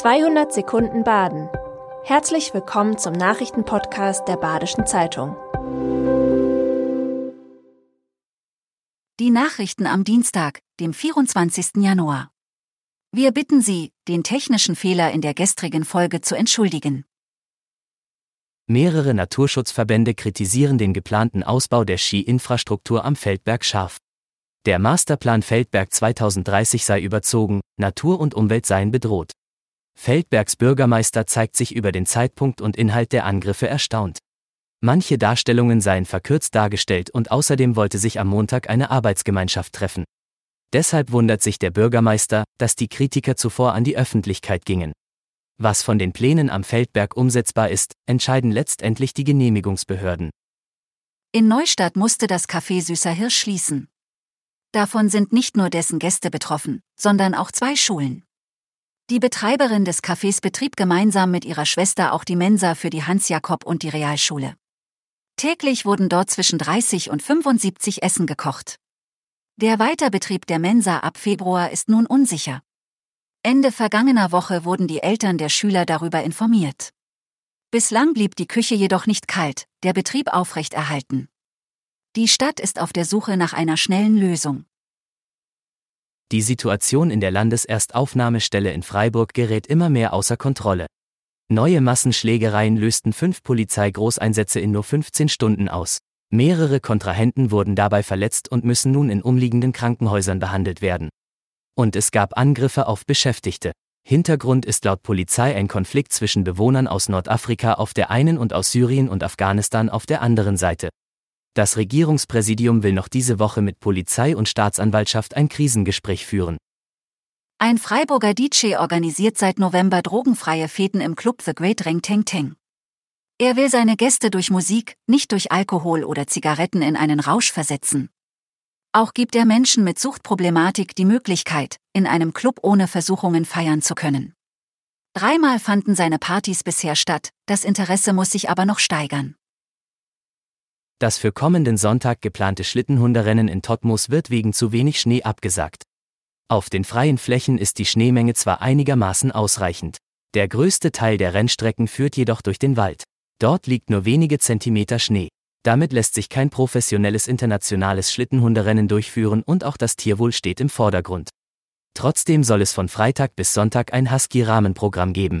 200 Sekunden Baden. Herzlich willkommen zum Nachrichtenpodcast der Badischen Zeitung. Die Nachrichten am Dienstag, dem 24. Januar. Wir bitten Sie, den technischen Fehler in der gestrigen Folge zu entschuldigen. Mehrere Naturschutzverbände kritisieren den geplanten Ausbau der Ski-Infrastruktur am Feldberg scharf. Der Masterplan Feldberg 2030 sei überzogen, Natur und Umwelt seien bedroht. Feldbergs Bürgermeister zeigt sich über den Zeitpunkt und Inhalt der Angriffe erstaunt. Manche Darstellungen seien verkürzt dargestellt und außerdem wollte sich am Montag eine Arbeitsgemeinschaft treffen. Deshalb wundert sich der Bürgermeister, dass die Kritiker zuvor an die Öffentlichkeit gingen. Was von den Plänen am Feldberg umsetzbar ist, entscheiden letztendlich die Genehmigungsbehörden. In Neustadt musste das Café Süßer Hirsch schließen. Davon sind nicht nur dessen Gäste betroffen, sondern auch zwei Schulen. Die Betreiberin des Cafés betrieb gemeinsam mit ihrer Schwester auch die Mensa für die Hans-Jakob und die Realschule. Täglich wurden dort zwischen 30 und 75 Essen gekocht. Der Weiterbetrieb der Mensa ab Februar ist nun unsicher. Ende vergangener Woche wurden die Eltern der Schüler darüber informiert. Bislang blieb die Küche jedoch nicht kalt, der Betrieb aufrechterhalten. Die Stadt ist auf der Suche nach einer schnellen Lösung. Die Situation in der Landeserstaufnahmestelle in Freiburg gerät immer mehr außer Kontrolle. Neue Massenschlägereien lösten fünf Polizeigroßeinsätze in nur 15 Stunden aus. Mehrere Kontrahenten wurden dabei verletzt und müssen nun in umliegenden Krankenhäusern behandelt werden. Und es gab Angriffe auf Beschäftigte. Hintergrund ist laut Polizei ein Konflikt zwischen Bewohnern aus Nordafrika auf der einen und aus Syrien und Afghanistan auf der anderen Seite. Das Regierungspräsidium will noch diese Woche mit Polizei und Staatsanwaltschaft ein Krisengespräch führen. Ein Freiburger DJ organisiert seit November drogenfreie Feten im Club The Great Reng Teng Teng. Er will seine Gäste durch Musik, nicht durch Alkohol oder Zigaretten in einen Rausch versetzen. Auch gibt er Menschen mit Suchtproblematik die Möglichkeit, in einem Club ohne Versuchungen feiern zu können. Dreimal fanden seine Partys bisher statt, das Interesse muss sich aber noch steigern. Das für kommenden Sonntag geplante Schlittenhunderennen in Totmus wird wegen zu wenig Schnee abgesagt. Auf den freien Flächen ist die Schneemenge zwar einigermaßen ausreichend. Der größte Teil der Rennstrecken führt jedoch durch den Wald. Dort liegt nur wenige Zentimeter Schnee. Damit lässt sich kein professionelles internationales Schlittenhunderennen durchführen und auch das Tierwohl steht im Vordergrund. Trotzdem soll es von Freitag bis Sonntag ein Husky-Rahmenprogramm geben.